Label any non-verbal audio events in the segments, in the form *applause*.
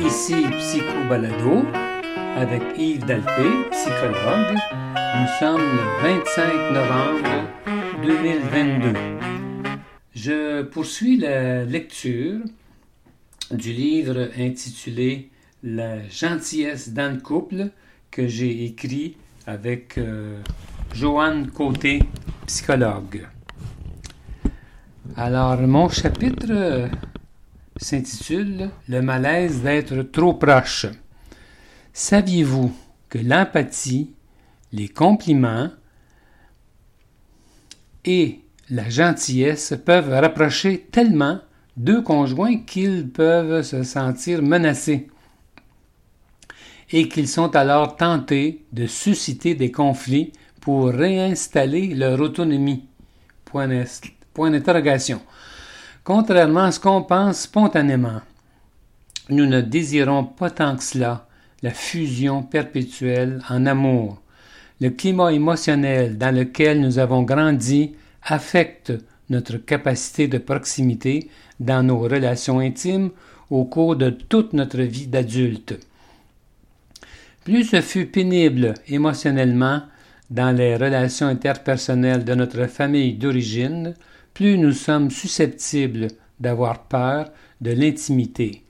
Ici Psycho Balado avec Yves Dalpé, psychologue. Nous sommes le 25 novembre 2022. Je poursuis la lecture du livre intitulé La gentillesse dans le couple que j'ai écrit avec euh, Joanne Côté, psychologue. Alors, mon chapitre s'intitule Le malaise d'être trop proche. Saviez-vous que l'empathie, les compliments et la gentillesse peuvent rapprocher tellement deux conjoints qu'ils peuvent se sentir menacés et qu'ils sont alors tentés de susciter des conflits pour réinstaller leur autonomie? Point d'interrogation. Contrairement à ce qu'on pense spontanément, nous ne désirons pas tant que cela la fusion perpétuelle en amour. Le climat émotionnel dans lequel nous avons grandi affecte notre capacité de proximité dans nos relations intimes au cours de toute notre vie d'adulte. Plus ce fut pénible émotionnellement dans les relations interpersonnelles de notre famille d'origine, plus nous sommes susceptibles d'avoir peur de l'intimité,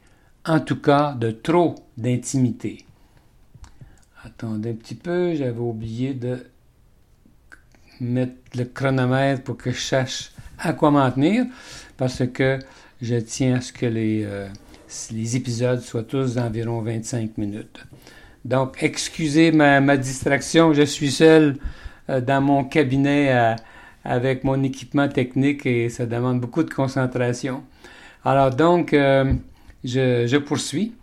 en tout cas de trop d'intimité. Attendez un petit peu, j'avais oublié de mettre le chronomètre pour que je sache à quoi m'en tenir, parce que je tiens à ce que les, euh, épisodes soient tous d'environ 25 minutes. Donc, excusez ma, ma distraction, je suis seul euh, dans mon cabinet à avec mon équipement technique et ça demande beaucoup de concentration. Alors donc, euh, je, poursuis.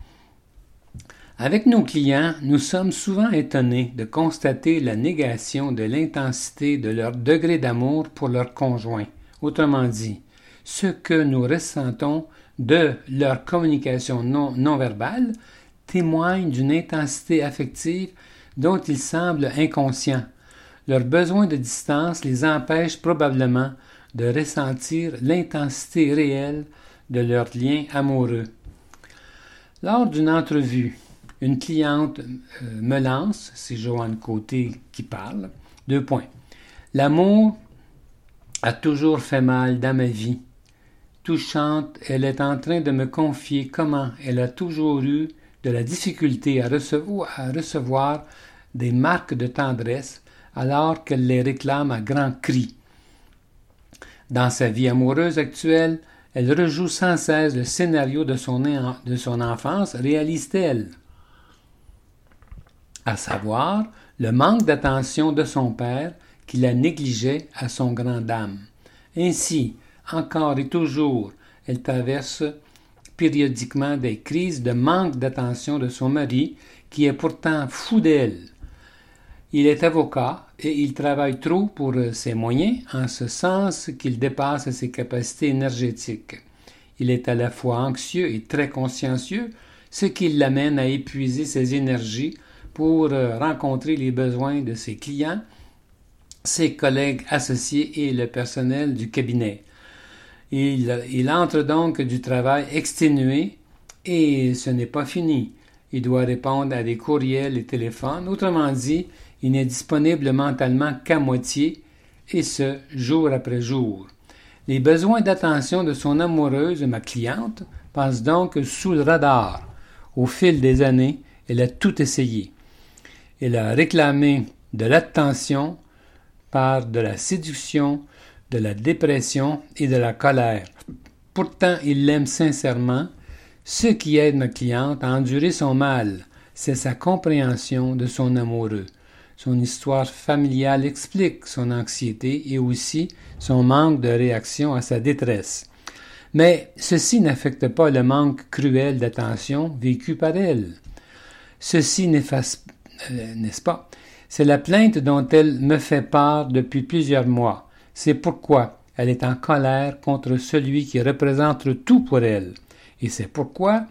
Avec nos clients, nous sommes souvent étonnés de constater la négation de l'intensité de leur degré d'amour pour leur conjoint. Autrement dit, ce que nous ressentons de leur communication non, non verbale témoigne d'une intensité affective dont ils semblent inconscients leur besoin de distance les empêche probablement de ressentir l'intensité réelle de leur lien amoureux. Lors d'une entrevue, une cliente euh, me lance, c'est Joanne Côté qui parle, deux points. L'amour a toujours fait mal dans ma vie. Touchante, elle est en train de me confier comment elle a toujours eu de la difficulté à recevoir, à recevoir des marques de tendresse alors qu'elle les réclame à grands cris. Dans sa vie amoureuse actuelle, elle rejoue sans cesse le scénario de son, enfance, réalise-t-elle À savoir, le manque d'attention de son père qui la négligeait à son grand âme. Ainsi, encore et toujours, elle traverse périodiquement des crises de manque d'attention de son mari qui est pourtant fou d'elle. Il est avocat et il travaille trop pour euh, ses moyens, en ce sens qu'il dépasse ses capacités énergétiques. Il est à la fois anxieux et très consciencieux, ce qui l'amène à épuiser ses énergies pour euh, rencontrer les besoins de ses clients, ses collègues associés et le personnel du cabinet. Il, il entre donc du travail exténué et ce n'est pas fini. Il doit répondre à des courriels et téléphones. Autrement dit, il n'est disponible mentalement qu'à moitié, et ce, jour après jour. Les besoins d'attention de son amoureuse, ma cliente, passent donc sous le radar. Au fil des années, elle a tout essayé. Elle a réclamé de l'attention par de la séduction, de la dépression et de la colère. Pourtant, il l'aime sincèrement. Ce qui aide ma cliente à endurer son mal, c'est sa compréhension de son amoureux. Son histoire familiale explique son anxiété et aussi son manque de réaction à sa détresse. Mais ceci n'affecte pas le manque cruel d'attention vécu par elle. Ceci n'efface, euh, n'est-ce pas? C'est la plainte dont elle me fait part depuis plusieurs mois. C'est pourquoi elle est en colère contre celui qui représente tout pour elle. Et c'est pourquoi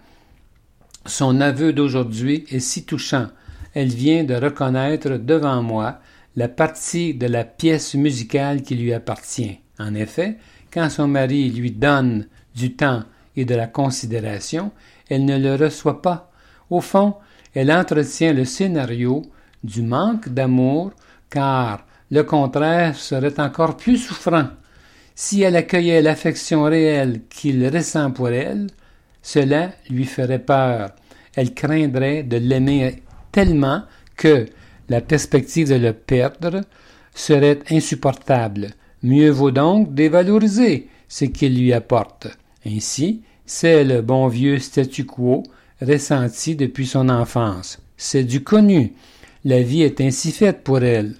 son aveu d'aujourd'hui est si touchant elle vient de reconnaître devant moi la partie de la pièce musicale qui lui appartient. En effet, quand son mari lui donne du temps et de la considération, elle ne le reçoit pas. Au fond, elle entretient le scénario du manque d'amour, car le contraire serait encore plus souffrant. Si elle accueillait l'affection réelle qu'il ressent pour elle, cela lui ferait peur. Elle craindrait de l'aimer tellement que la perspective de le perdre serait insupportable. Mieux vaut donc dévaloriser ce qu'il lui apporte. Ainsi, c'est le bon vieux statu quo ressenti depuis son enfance. C'est du connu. La vie est ainsi faite pour elle.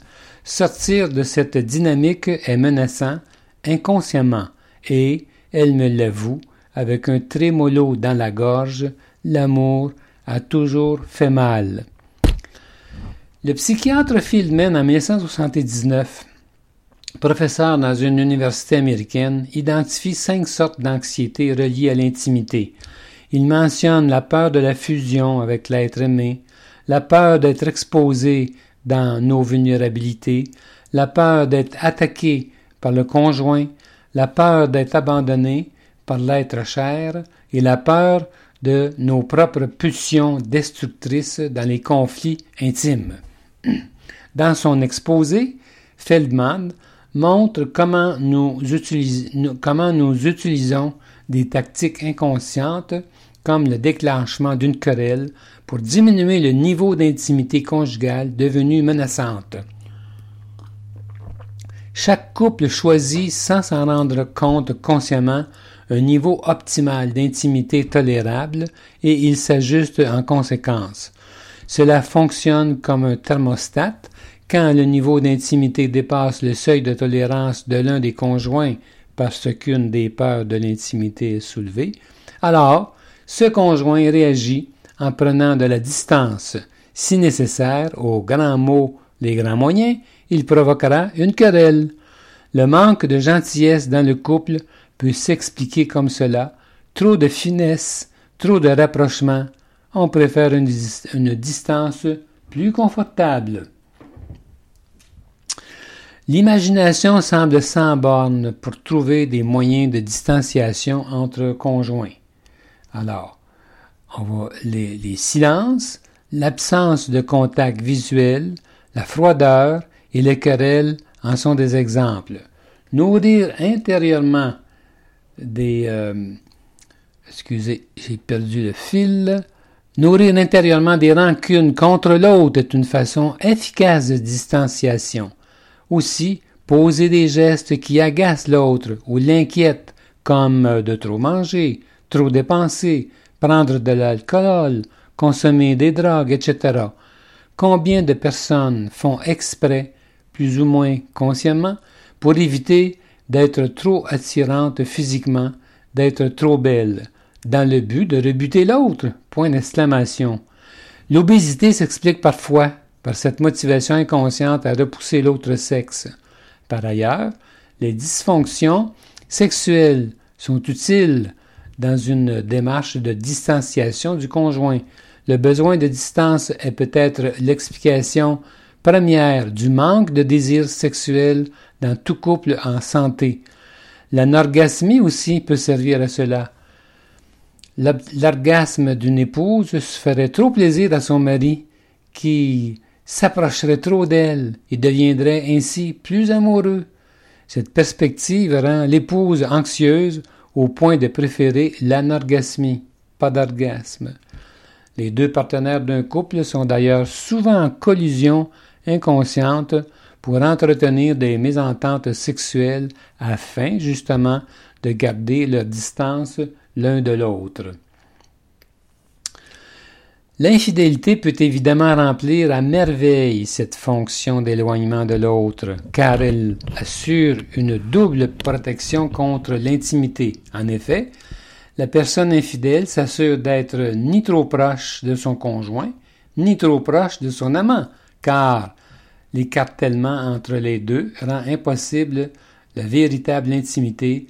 Sortir de cette dynamique est menaçant inconsciemment, et, elle me l'avoue, avec un trémolo dans la gorge, l'amour a toujours fait mal. Le psychiatre Fieldman, en 1979, professeur dans une université américaine, identifie cinq sortes d'anxiété reliées à l'intimité. Il mentionne la peur de la fusion avec l'être aimé, la peur d'être exposé dans nos vulnérabilités, la peur d'être attaqué par le conjoint, la peur d'être abandonné par l'être cher et la peur de nos propres pulsions destructrices dans les conflits intimes. *clears throat* Dans son exposé, Feldman montre comment nous, utilisons des tactiques inconscientes comme le déclenchement d'une querelle pour diminuer le niveau d'intimité conjugale devenue menaçante. Chaque couple choisit, sans s'en rendre compte consciemment, un niveau optimal d'intimité tolérable et il s'ajuste en conséquence. Cela fonctionne comme un thermostat. Quand le niveau d'intimité dépasse le seuil de tolérance de l'un des conjoints parce qu'une des peurs de l'intimité est soulevée, alors ce conjoint réagit en prenant de la distance. Si nécessaire, aux grands mots, les grands moyens, il provoquera une querelle. Le manque de gentillesse dans le couple peut s'expliquer comme cela. Trop de finesse, trop de rapprochement. On préfère une, distance plus confortable. L'imagination semble sans borne pour trouver des moyens de distanciation entre conjoints. Alors, on les, les silences, l'absence de contact visuel, la froideur et les querelles en sont des exemples. Nourrir intérieurement des... Euh, excusez, j'ai perdu le fil. Nourrir intérieurement des rancunes contre l'autre est une façon efficace de distanciation. Aussi, poser des gestes qui agacent l'autre ou l'inquiètent, comme de trop manger, trop dépenser, prendre de l'alcool, consommer des drogues, etc. Combien de personnes font exprès plus ou moins consciemment, pour éviter d'être trop attirante physiquement, d'être trop belle, dans le but de rebuter l'autre. Point d'exclamation. L'obésité s'explique parfois par cette motivation inconsciente à repousser l'autre sexe. Par ailleurs, les dysfonctions sexuelles sont utiles dans une démarche de distanciation du conjoint. Le besoin de distance est peut-être l'explication Première, du manque de désir sexuel dans tout couple en santé. L'anorgasmie aussi peut servir à cela. L'orgasme d'une épouse se ferait trop plaisir à son mari, qui s'approcherait trop d'elle et deviendrait ainsi plus amoureux. Cette perspective rend l'épouse anxieuse au point de préférer l'anorgasmie, pas d'orgasme. Les deux partenaires d'un couple sont d'ailleurs souvent en collision inconsciente pour entretenir des mésententes sexuelles afin justement de garder leur distance l'un de l'autre. L'infidélité peut évidemment remplir à merveille cette fonction d'éloignement de l'autre, car elle assure une double protection contre l'intimité. En effet, la personne infidèle s'assure d'être ni trop proche de son conjoint, ni trop proche de son amant, car l'écartèlement entre les deux rend impossible la véritable intimité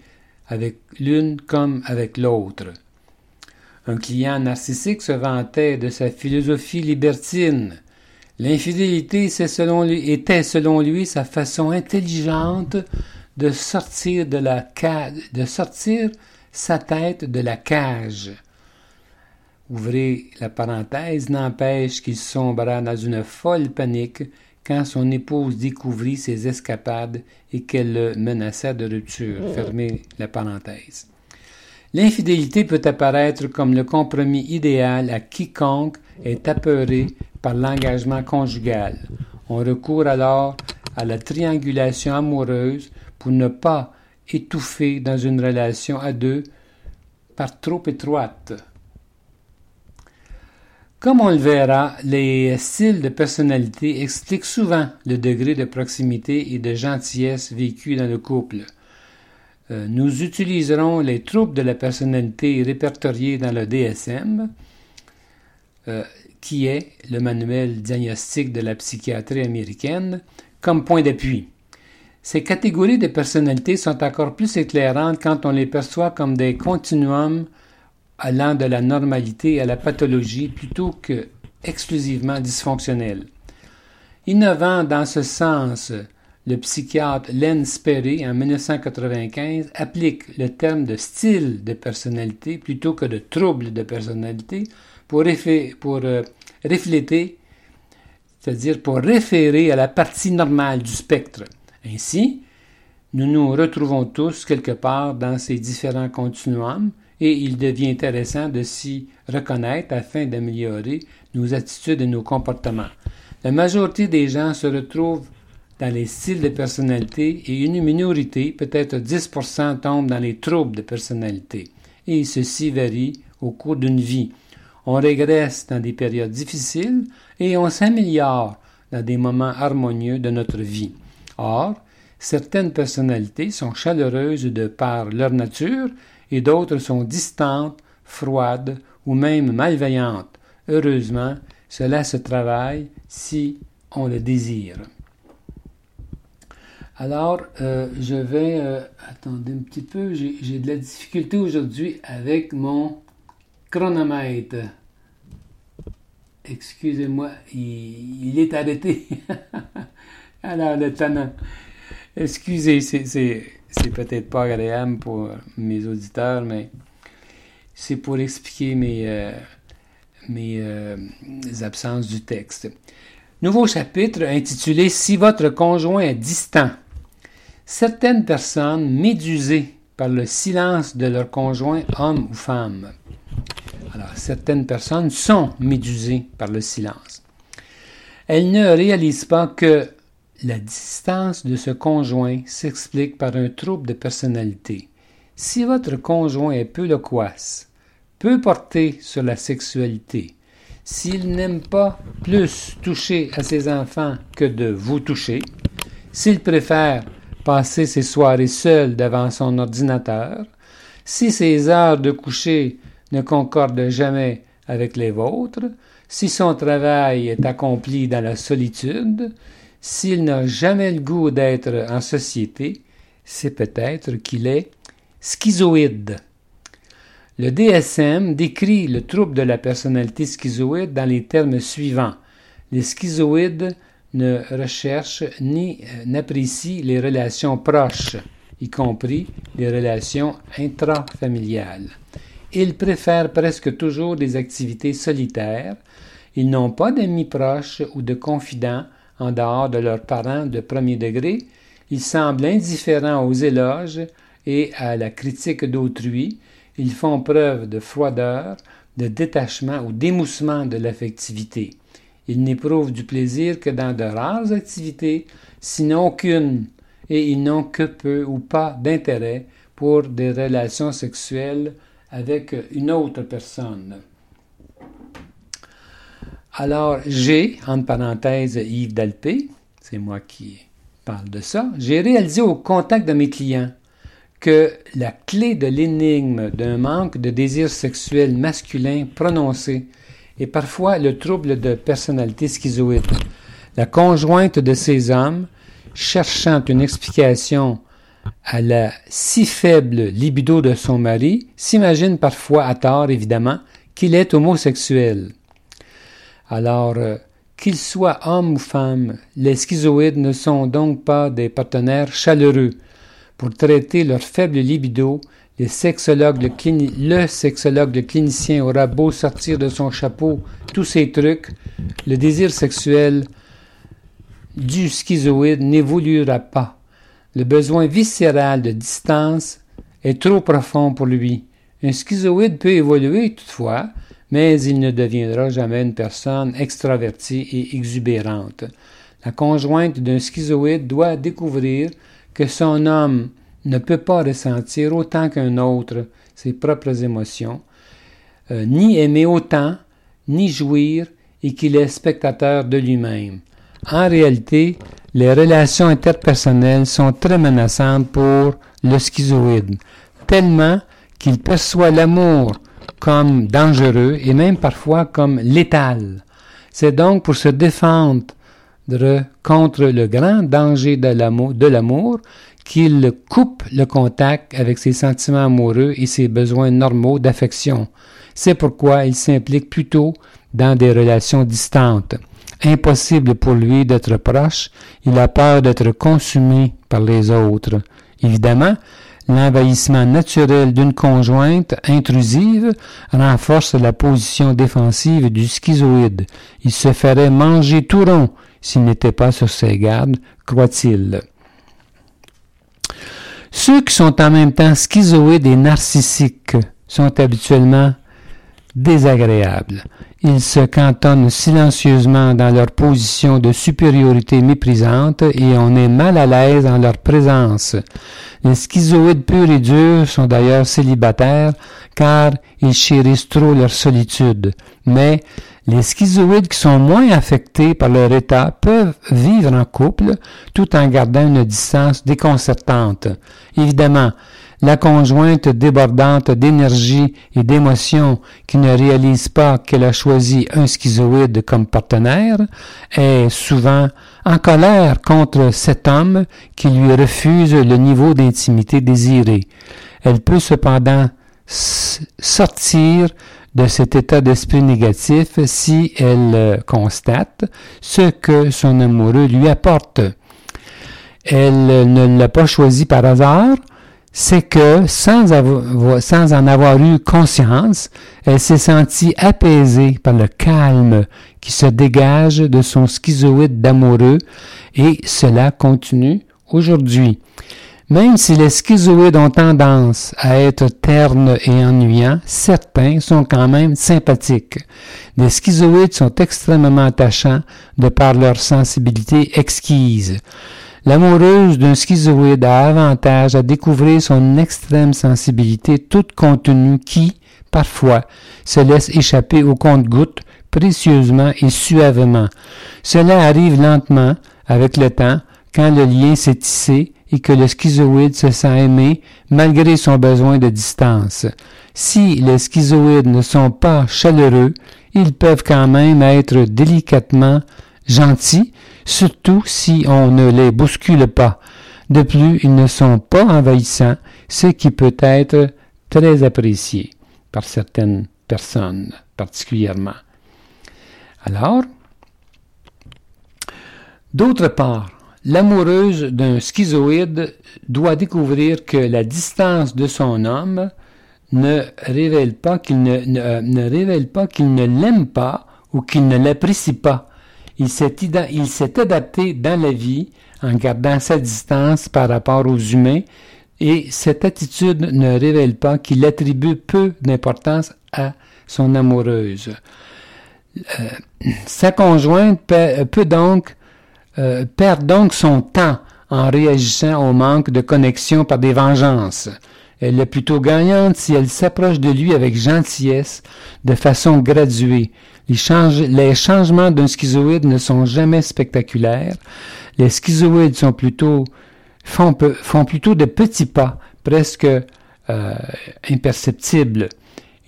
avec l'une comme avec l'autre. Un client narcissique se vantait de sa philosophie libertine. L'infidélité était selon lui sa façon intelligente de sortir de la de sortir sa tête de la cage. Ouvrez la parenthèse, n'empêche qu'il sombra dans une folle panique quand son épouse découvrit ses escapades et qu'elle le menaça de rupture. Fermez la parenthèse. L'infidélité peut apparaître comme le compromis idéal à quiconque est apeuré par l'engagement conjugal. On recourt alors à la triangulation amoureuse pour ne pas étouffer dans une relation à deux par trop étroite. Comme on le verra, les styles de personnalité expliquent souvent le degré de proximité et de gentillesse vécu dans le couple. Euh, nous utiliserons les troubles de la personnalité répertoriés dans le DSM, euh, qui est le manuel diagnostique de la psychiatrie américaine, comme point d'appui. Ces catégories de personnalités sont encore plus éclairantes quand on les perçoit comme des continuums allant de la normalité à la pathologie plutôt que exclusivement dysfonctionnels. Innovant dans ce sens, le psychiatre Len Sperry, en 1995, applique le terme de style de personnalité plutôt que de trouble de personnalité pour, pour euh, refléter, c'est-à-dire pour référer à la partie normale du spectre. Ainsi, nous nous retrouvons tous quelque part dans ces différents continuums et il devient intéressant de s'y reconnaître afin d'améliorer nos attitudes et nos comportements. La majorité des gens se retrouvent dans les styles de personnalité et une minorité, peut-être 10%, tombe dans les troubles de personnalité. Et ceci varie au cours d'une vie. On régresse dans des périodes difficiles et on s'améliore dans des moments harmonieux de notre vie. Or, certaines personnalités sont chaleureuses de par leur nature et d'autres sont distantes, froides ou même malveillantes. Heureusement, cela se travaille si on le désire. Alors, euh, je vais... Euh, attendez un petit peu, j'ai de la difficulté aujourd'hui avec mon chronomètre. Excusez-moi, il, est arrêté. *laughs* Alors, le tenant. Excusez, c'est peut-être pas agréable pour mes auditeurs, mais c'est pour expliquer mes, euh, mes absences du texte. Nouveau chapitre intitulé Si votre conjoint est distant. Certaines personnes médusées par le silence de leur conjoint, homme ou femme. Alors, certaines personnes sont médusées par le silence. Elles ne réalisent pas que la distance de ce conjoint s'explique par un trouble de personnalité. Si votre conjoint est peu loquace, peu porté sur la sexualité, s'il n'aime pas plus toucher à ses enfants que de vous toucher, s'il préfère passer ses soirées seul devant son ordinateur, si ses heures de coucher ne concordent jamais avec les vôtres, si son travail est accompli dans la solitude, s'il n'a jamais le goût d'être en société, c'est peut-être qu'il est schizoïde. Le DSM décrit le trouble de la personnalité schizoïde dans les termes suivants. Les schizoïdes ne recherche ni euh, n'apprécie les relations proches, y compris les relations intrafamiliales. Ils préfèrent presque toujours des activités solitaires. Ils n'ont pas d'amis proches ou de confidents en dehors de leurs parents de premier degré. Ils semblent indifférents aux éloges et à la critique d'autrui. Ils font preuve de froideur, de détachement ou d'émoussement de l'affectivité. Ils n'éprouvent du plaisir que dans de rares activités, sinon aucune, et ils n'ont que peu ou pas d'intérêt pour des relations sexuelles avec une autre personne. Alors, j'ai, entre parenthèses, Yves Dalpé, c'est moi qui parle de ça, j'ai réalisé au contact de mes clients que la clé de l'énigme d'un manque de désir sexuel masculin prononcé et parfois le trouble de personnalité schizoïde. La conjointe de ces hommes, cherchant une explication à la si faible libido de son mari, s'imagine parfois, à tort évidemment, qu'il est homosexuel. Alors, euh, qu'il soit homme ou femme, les schizoïdes ne sont donc pas des partenaires chaleureux. pour traiter leur faible libido, le sexologue, le clinicien aura beau sortir de son chapeau tous ces trucs, le désir sexuel du schizoïde n'évoluera pas. Le besoin viscéral de distance est trop profond pour lui. Un schizoïde peut évoluer toutefois, mais il ne deviendra jamais une personne extravertie et exubérante. La conjointe d'un schizoïde doit découvrir que son homme ne peut pas ressentir autant qu'un autre ses propres émotions, euh, ni aimer autant, ni jouir, et qu'il est spectateur de lui-même. En réalité, les relations interpersonnelles sont très menaçantes pour le schizoïde, tellement qu'il perçoit l'amour comme dangereux et même parfois comme létal. C'est donc pour se défendre contre le grand danger de l'amour qu'il coupe le contact avec ses sentiments amoureux et ses besoins normaux d'affection. C'est pourquoi il s'implique plutôt dans des relations distantes. Impossible pour lui d'être proche, il a peur d'être consumé par les autres. Évidemment, l'envahissement naturel d'une conjointe intrusive renforce la position défensive du schizoïde. Il se ferait manger tout rond s'il n'était pas sur ses gardes, croit-il. Ceux qui sont en même temps schizoïdes et narcissiques sont habituellement désagréables. Ils se cantonnent silencieusement dans leur position de supériorité méprisante et on est mal à l'aise en leur présence. Les schizoïdes purs et durs sont d'ailleurs célibataires car ils chérissent trop leur solitude. Mais les schizoïdes qui sont moins affectés par leur état peuvent vivre en couple tout en gardant une distance déconcertante. Évidemment, la conjointe débordante d'énergie et d'émotion qui ne réalise pas qu'elle a choisi un schizoïde comme partenaire est souvent en colère contre cet homme qui lui refuse le niveau d'intimité désiré. Elle peut cependant sortir de cet état d'esprit négatif si elle euh, constate ce que son amoureux lui apporte. Elle ne l'a pas choisi par hasard, c'est que sans, en avoir eu conscience, elle s'est sentie apaisée par le calme qui se dégage de son schizoïde d'amoureux et cela continue aujourd'hui. Même si les schizoïdes ont tendance à être ternes et ennuyants, certains sont quand même sympathiques. Les schizoïdes sont extrêmement attachants de par leur sensibilité exquise. L'amoureuse d'un schizoïde a avantage à découvrir son extrême sensibilité toute contenue qui, parfois, se laisse échapper au compte-gouttes précieusement et suavement. Cela arrive lentement, avec le temps, quand le lien s'est tissé et que le schizoïde se sent aimé malgré son besoin de distance. Si les schizoïdes ne sont pas chaleureux, ils peuvent quand même être délicatement gentils, surtout si on ne les bouscule pas. De plus, ils ne sont pas envahissants, ce qui peut être très apprécié par certaines personnes particulièrement. Alors, d'autre part, L'amoureuse d'un schizoïde doit découvrir que la distance de son homme ne révèle pas qu'il ne, ne, révèle pas qu'il ne l'aime pas ou qu'il ne l'apprécie pas. Il s'est, adapté dans la vie en gardant sa distance par rapport aux humains et cette attitude ne révèle pas qu'il attribue peu d'importance à son amoureuse. Euh, sa conjointe peut donc euh, perd donc son temps en réagissant au manque de connexion par des vengeances. Elle est plutôt gagnante si elle s'approche de lui avec gentillesse, de façon graduée. Les, changements d'un schizoïde ne sont jamais spectaculaires. Les schizoïdes sont plutôt, font, plutôt de petits pas, presque euh, imperceptibles.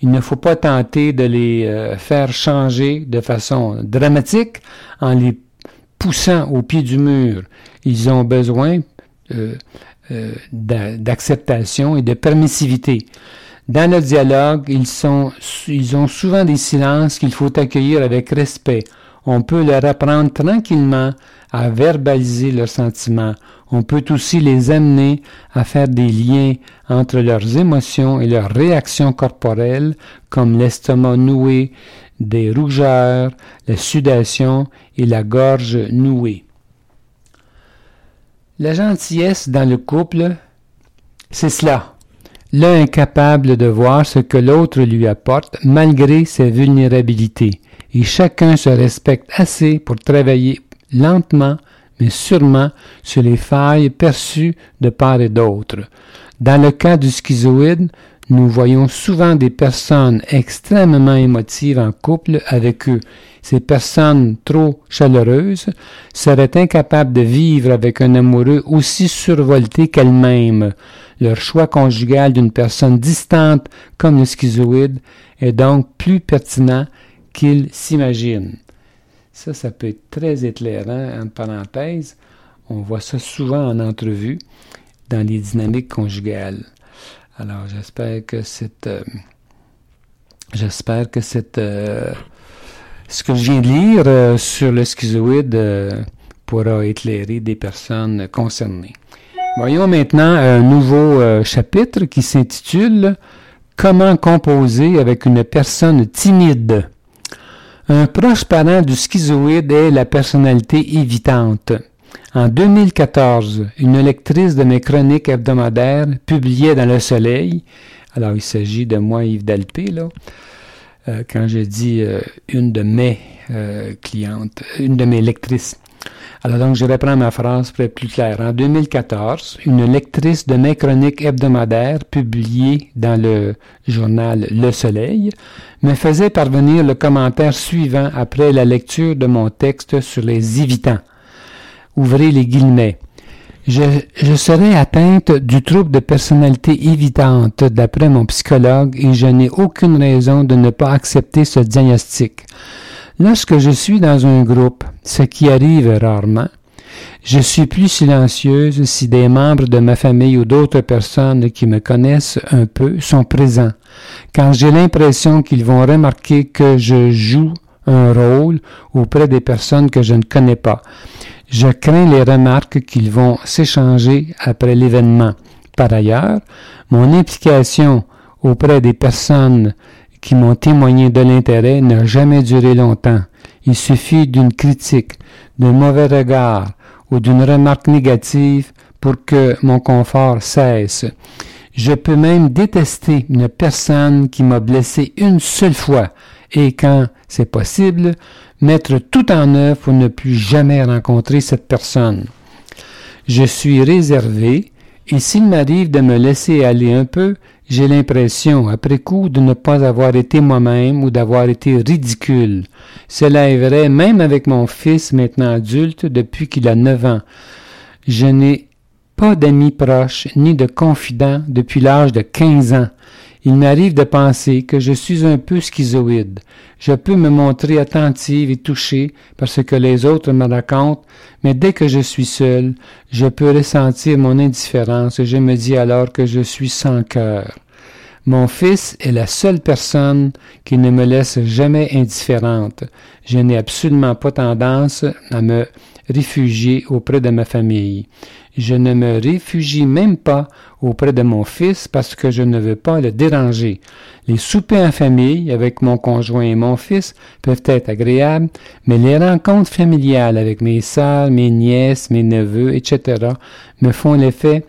Il ne faut pas tenter de les euh, faire changer de façon dramatique en les poussant au pied du mur. Ils ont besoin euh, d'acceptation et de permissivité. Dans le dialogue, ils, ils ont souvent des silences qu'il faut accueillir avec respect. On peut leur apprendre tranquillement à verbaliser leurs sentiments. On peut aussi les amener à faire des liens entre leurs émotions et leurs réactions corporelles, comme l'estomac noué, des rougeurs, la sudation et la gorge nouée. La gentillesse dans le couple, c'est cela. L'un incapable de voir ce que l'autre lui apporte malgré ses vulnérabilités, et chacun se respecte assez pour travailler lentement mais sûrement sur les failles perçues de part et d'autre. Dans le cas du schizoïde, nous voyons souvent des personnes extrêmement émotives en couple avec eux. Ces personnes trop chaleureuses seraient incapables de vivre avec un amoureux aussi survolté qu'elles-mêmes. Leur choix conjugal d'une personne distante comme le schizoïde est donc plus pertinent qu'ils s'imaginent. Ça, ça peut être très éclairant, en parenthèse. On voit ça souvent en entrevue dans les dynamiques conjugales. Alors, j'espère que cette... Euh, j'espère que cette... Euh, ce que je viens de lire euh, sur le schizoïde pourra éclairer des personnes concernées. Voyons maintenant un nouveau chapitre qui s'intitule Comment composer avec une personne timide. Un proche parent du schizoïde est la personnalité évitante. En 2014, une lectrice de mes chroniques hebdomadaires publiait dans Le Soleil, alors il s'agit de moi, Yves Dalpé, là, euh, quand je dis euh, une de mes euh, clientes, une de mes lectrices, alors donc, je reprends ma phrase pour être plus clair. En 2014, une lectrice de mes chroniques hebdomadaires publiées dans le journal Le Soleil me faisait parvenir le commentaire suivant après la lecture de mon texte sur les évitants. Ouvrez les guillemets. Je, je serai atteinte du trouble de personnalité évitante d'après mon psychologue et je n'ai aucune raison de ne pas accepter ce diagnostic. Lorsque je suis dans un groupe, ce qui arrive rarement, je suis plus silencieuse si des membres de ma famille ou d'autres personnes qui me connaissent un peu sont présents, quand j'ai l'impression qu'ils vont remarquer que je joue un rôle auprès des personnes que je ne connais pas. Je crains les remarques qu'ils vont s'échanger après l'événement. Par ailleurs, mon implication auprès des personnes qui m'ont témoigné de l'intérêt n'a jamais duré longtemps. Il suffit d'une critique, d'un mauvais regard ou d'une remarque négative pour que mon confort cesse. Je peux même détester une personne qui m'a blessé une seule fois et quand c'est possible, mettre tout en œuvre pour ne plus jamais rencontrer cette personne. Je suis réservé et s'il m'arrive de me laisser aller un peu, j'ai l'impression, après coup, de ne pas avoir été moi-même ou d'avoir été ridicule. Cela est vrai même avec mon fils maintenant adulte depuis qu'il a neuf ans. Je n'ai pas d'amis proches ni de confidents depuis l'âge de quinze ans. Il m'arrive de penser que je suis un peu schizoïde. Je peux me montrer attentive et touchée par ce que les autres me racontent, mais dès que je suis seul, je peux ressentir mon indifférence et je me dis alors que je suis sans cœur. Mon fils est la seule personne qui ne me laisse jamais indifférente. Je n'ai absolument pas tendance à me réfugier auprès de ma famille. Je ne me réfugie même pas auprès de mon fils parce que je ne veux pas le déranger. Les soupers en famille avec mon conjoint et mon fils peuvent être agréables, mais les rencontres familiales avec mes sœurs, mes nièces, mes neveux, etc. me font l'effet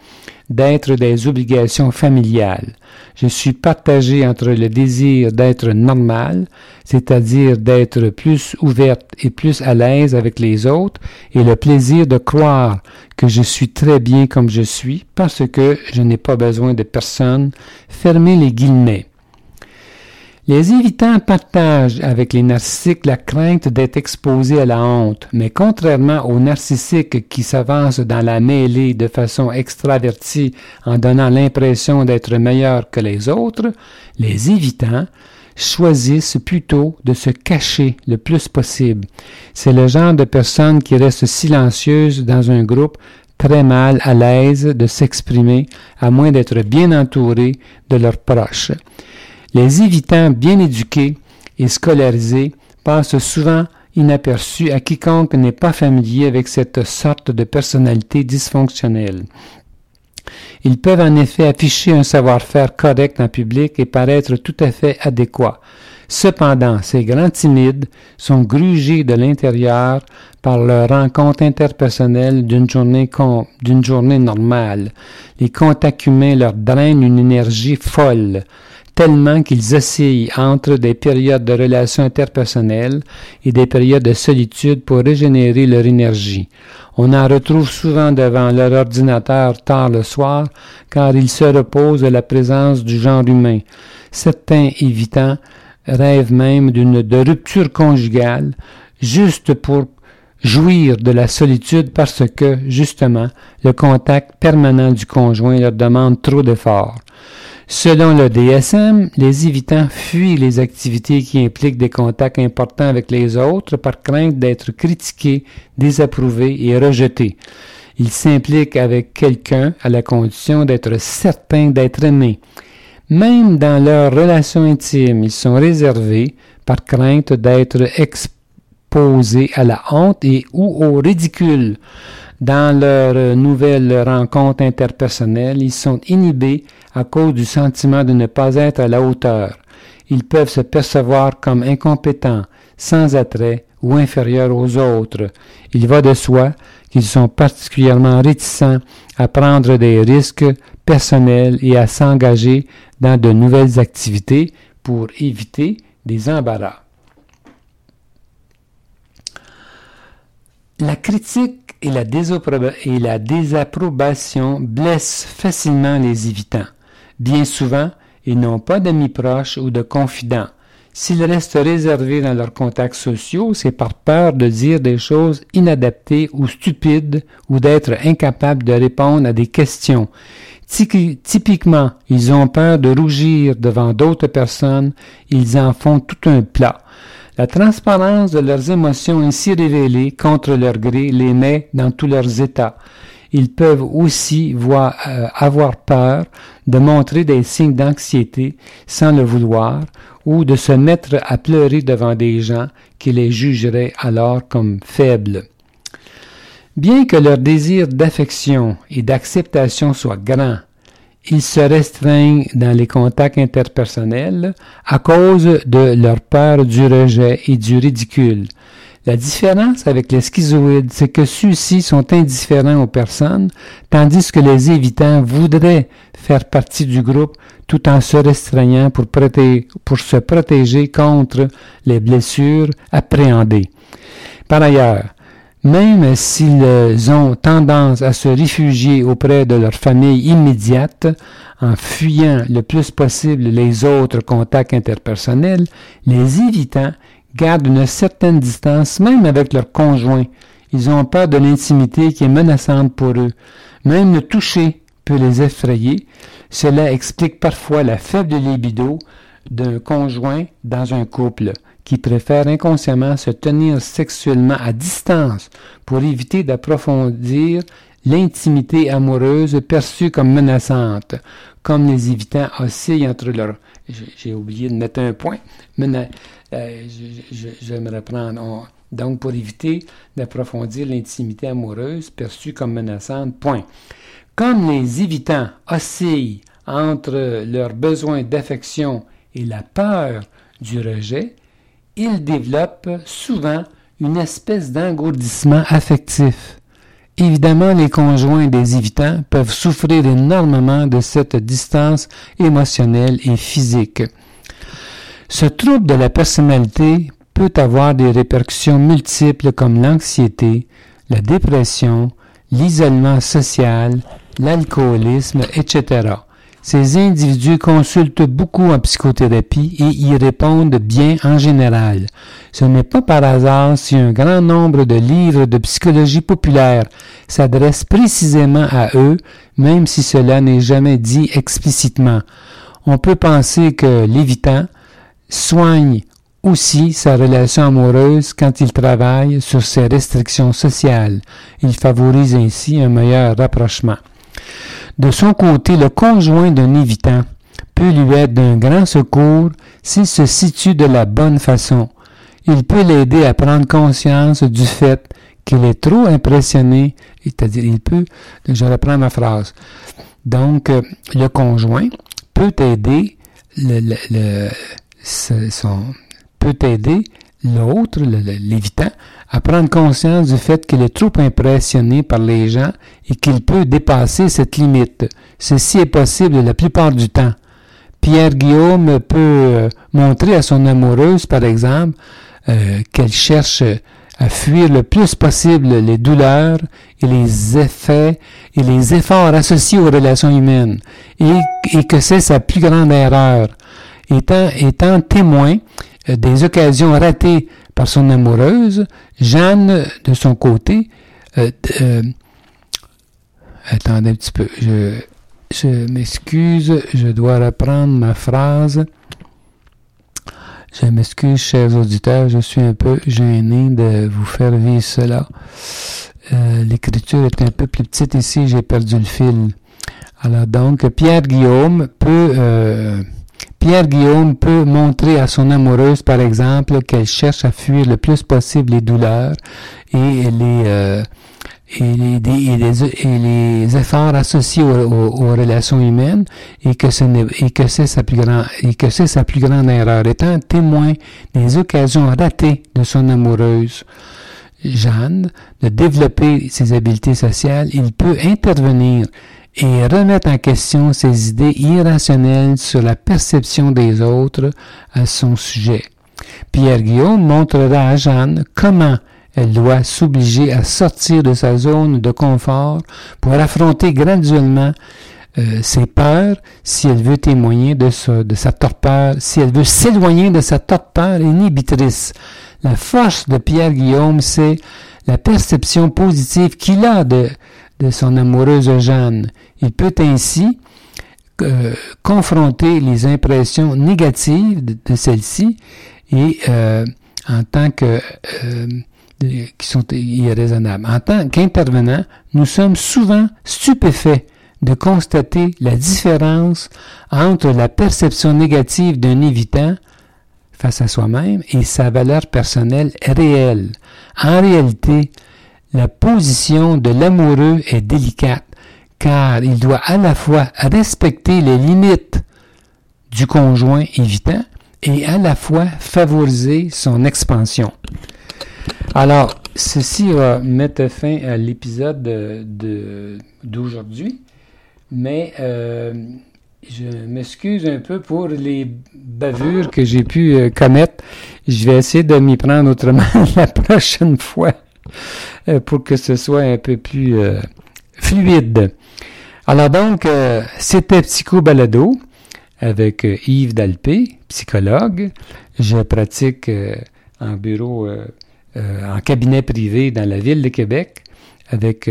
d'être des obligations familiales. Je suis partagé entre le désir d'être normal, c'est-à-dire d'être plus ouverte et plus à l'aise avec les autres, et le plaisir de croire que je suis très bien comme je suis parce que je n'ai pas besoin de personne. Fermez les guillemets. Les évitants partagent avec les narcissiques la crainte d'être exposés à la honte, mais contrairement aux narcissiques qui s'avancent dans la mêlée de façon extravertie en donnant l'impression d'être meilleurs que les autres, les évitants choisissent plutôt de se cacher le plus possible. C'est le genre de personnes qui restent silencieuses dans un groupe très mal à l'aise de s'exprimer à moins d'être bien entourés de leurs proches. Les évitants bien éduqués et scolarisés passent souvent inaperçu à quiconque n'est pas familier avec cette sorte de personnalité dysfonctionnelle. Ils peuvent en effet afficher un savoir-faire correct en public et paraître tout à fait adéquats. Cependant, ces grands timides sont grugés de l'intérieur par leur rencontre interpersonnelle d'une journée, d'une journée normale. Les contacts humains leur drainent une énergie folle, tellement qu'ils oscillent entre des périodes de relations interpersonnelles et des périodes de solitude pour régénérer leur énergie. On en retrouve souvent devant leur ordinateur tard le soir, car ils se reposent à la présence du genre humain. Certains évitant rêvent même d'une rupture conjugale, juste pour jouir de la solitude parce que, justement, le contact permanent du conjoint leur demande trop d'efforts. Selon le DSM, les évitants fuient les activités qui impliquent des contacts importants avec les autres par crainte d'être critiqués, désapprouvés et rejetés. Ils s'impliquent avec quelqu'un à la condition d'être certains d'être aimés. Même dans leurs relations intimes, ils sont réservés par crainte d'être exposés à la honte et ou au ridicule. Dans leurs nouvelles rencontres interpersonnelles, ils sont inhibés à cause du sentiment de ne pas être à la hauteur. Ils peuvent se percevoir comme incompétents, sans attrait ou inférieurs aux autres. Il va de soi qu'ils sont particulièrement réticents à prendre des risques personnels et à s'engager dans de nouvelles activités pour éviter des embarras. La critique et la, désapprobation blessent facilement les évitants. Bien souvent, ils n'ont pas d'amis proches ou de confidents. S'ils restent réservés dans leurs contacts sociaux, c'est par peur de dire des choses inadaptées ou stupides ou d'être incapables de répondre à des questions. Typiquement, ils ont peur de rougir devant d'autres personnes, ils en font tout un plat. La transparence de leurs émotions ainsi révélées contre leur gré les met dans tous leurs états ils peuvent aussi euh, avoir peur de montrer des signes d'anxiété sans le vouloir ou de se mettre à pleurer devant des gens qui les jugeraient alors comme faibles. Bien que leur désir d'affection et d'acceptation soit grand, ils se restreignent dans les contacts interpersonnels à cause de leur peur du rejet et du ridicule, la différence avec les schizoïdes, c'est que ceux-ci sont indifférents aux personnes, tandis que les évitants voudraient faire partie du groupe tout en se restreignant pour, pour se protéger contre les blessures appréhendées. Par ailleurs, même s'ils ont tendance à se réfugier auprès de leur famille immédiate, en fuyant le plus possible les autres contacts interpersonnels, les évitants gardent une certaine distance même avec leurs conjoints. Ils ont peur de l'intimité qui est menaçante pour eux. Même le toucher peut les effrayer. Cela explique parfois la faible libido d'un conjoint dans un couple qui préfère inconsciemment se tenir sexuellement à distance pour éviter d'approfondir l'intimité amoureuse perçue comme menaçante, comme les évitants oscillent entre leurs... J'ai oublié de mettre un point. Euh, je, je, vais me reprendre. donc, pour éviter d'approfondir l'intimité amoureuse perçue comme menaçante, point. Comme les évitants oscillent entre leurs besoins d'affection et la peur du rejet, ils développent souvent une espèce d'engourdissement affectif. Évidemment, les conjoints des évitants peuvent souffrir énormément de cette distance émotionnelle et physique. Ce trouble de la personnalité peut avoir des répercussions multiples comme l'anxiété, la dépression, l'isolement social, l'alcoolisme, etc. Ces individus consultent beaucoup en psychothérapie et y répondent bien en général. Ce n'est pas par hasard si un grand nombre de livres de psychologie populaire s'adressent précisément à eux, même si cela n'est jamais dit explicitement. On peut penser que l'évitant, soigne aussi sa relation amoureuse quand il travaille sur ses restrictions sociales. Il favorise ainsi un meilleur rapprochement. De son côté, le conjoint d'un évitant peut lui être d'un grand secours s'il se situe de la bonne façon. il peut l'aider à prendre conscience du fait qu'il est trop impressionné, c'est-à-dire il peut, je reprends ma phrase, donc le conjoint peut aider le, peut aider l'autre, l'évitant, à prendre conscience du fait qu'il est trop impressionné par les gens et qu'il peut dépasser cette limite. Ceci est possible la plupart du temps. Pierre Guillaume peut euh, montrer à son amoureuse, par exemple, euh, qu'elle cherche à fuir le plus possible les douleurs et les effets et les efforts associés aux relations humaines et, que c'est sa plus grande erreur. Étant, témoin des occasions ratées par son amoureuse, Jeanne, de son côté, euh, euh, attendez un petit peu, je, je m'excuse, je dois reprendre ma phrase. Je m'excuse, chers auditeurs, je suis un peu gêné de vous faire vivre cela. L'écriture est un peu plus petite ici, j'ai perdu le fil. Alors donc, Pierre Guillaume peut Pierre Guillaume peut montrer à son amoureuse, par exemple, qu'elle cherche à fuir le plus possible les douleurs et les, euh, efforts associés aux, relations humaines et que ce et que c'est sa plus grande et que c'est sa plus grande erreur étant témoin des occasions ratées de son amoureuse. Jeanne de développer ses habiletés sociales il peut intervenir et remettre en question ses idées irrationnelles sur la perception des autres à son sujet. Pierre Guillaume montrera à Jeanne comment elle doit s'obliger à sortir de sa zone de confort pour affronter graduellement euh, ses peurs si elle veut témoigner de sa, de sa torpeur, si elle veut s'éloigner de sa torpeur inhibitrice. La force de Pierre Guillaume, c'est la perception positive qu'il a de, de son amoureuse Jeanne. Il peut ainsi euh, confronter les impressions négatives de, celle-ci et euh, en tant que euh. En tant qu'intervenant, nous sommes souvent stupéfaits de constater la différence entre la perception négative d'un évitant face à soi-même et sa valeur personnelle réelle. En réalité, la position de l'amoureux est délicate car il doit à la fois respecter les limites du conjoint évitant et à la fois favoriser son expansion. Alors, ceci va mettre fin à l'épisode d'aujourd'hui, mais euh, je m'excuse un peu pour les bavures que j'ai pu euh, commettre. Je vais essayer de m'y prendre autrement *laughs* la prochaine fois. Euh, pour que ce soit un peu plus euh, fluide. Alors donc, euh, c'était Psycho Balado avec Yves Dalpé, psychologue. Je pratique en bureau, en cabinet privé dans la ville de Québec avec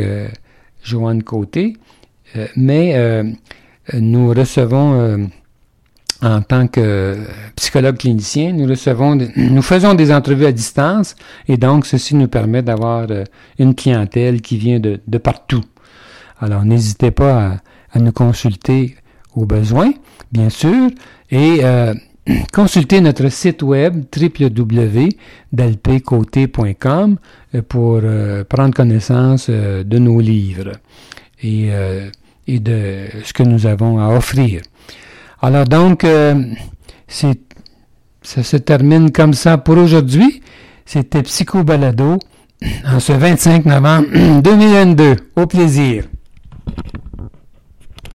Joanne Côté. mais nous recevons en tant que psychologue clinicien, nous recevons, nous faisons des entrevues à distance et donc ceci nous permet d'avoir euh, une clientèle qui vient de, partout. Alors n'hésitez pas à, nous consulter au besoin, bien sûr, et euh, *clears throat* consultez notre site web www.dalpecoté.com euh, pour prendre connaissance de nos livres et, et de ce que nous avons à offrir. Alors donc, euh, ça se termine comme ça pour aujourd'hui. C'était Psycho Balado en ce 25 novembre *clears throat* 2022. Au plaisir.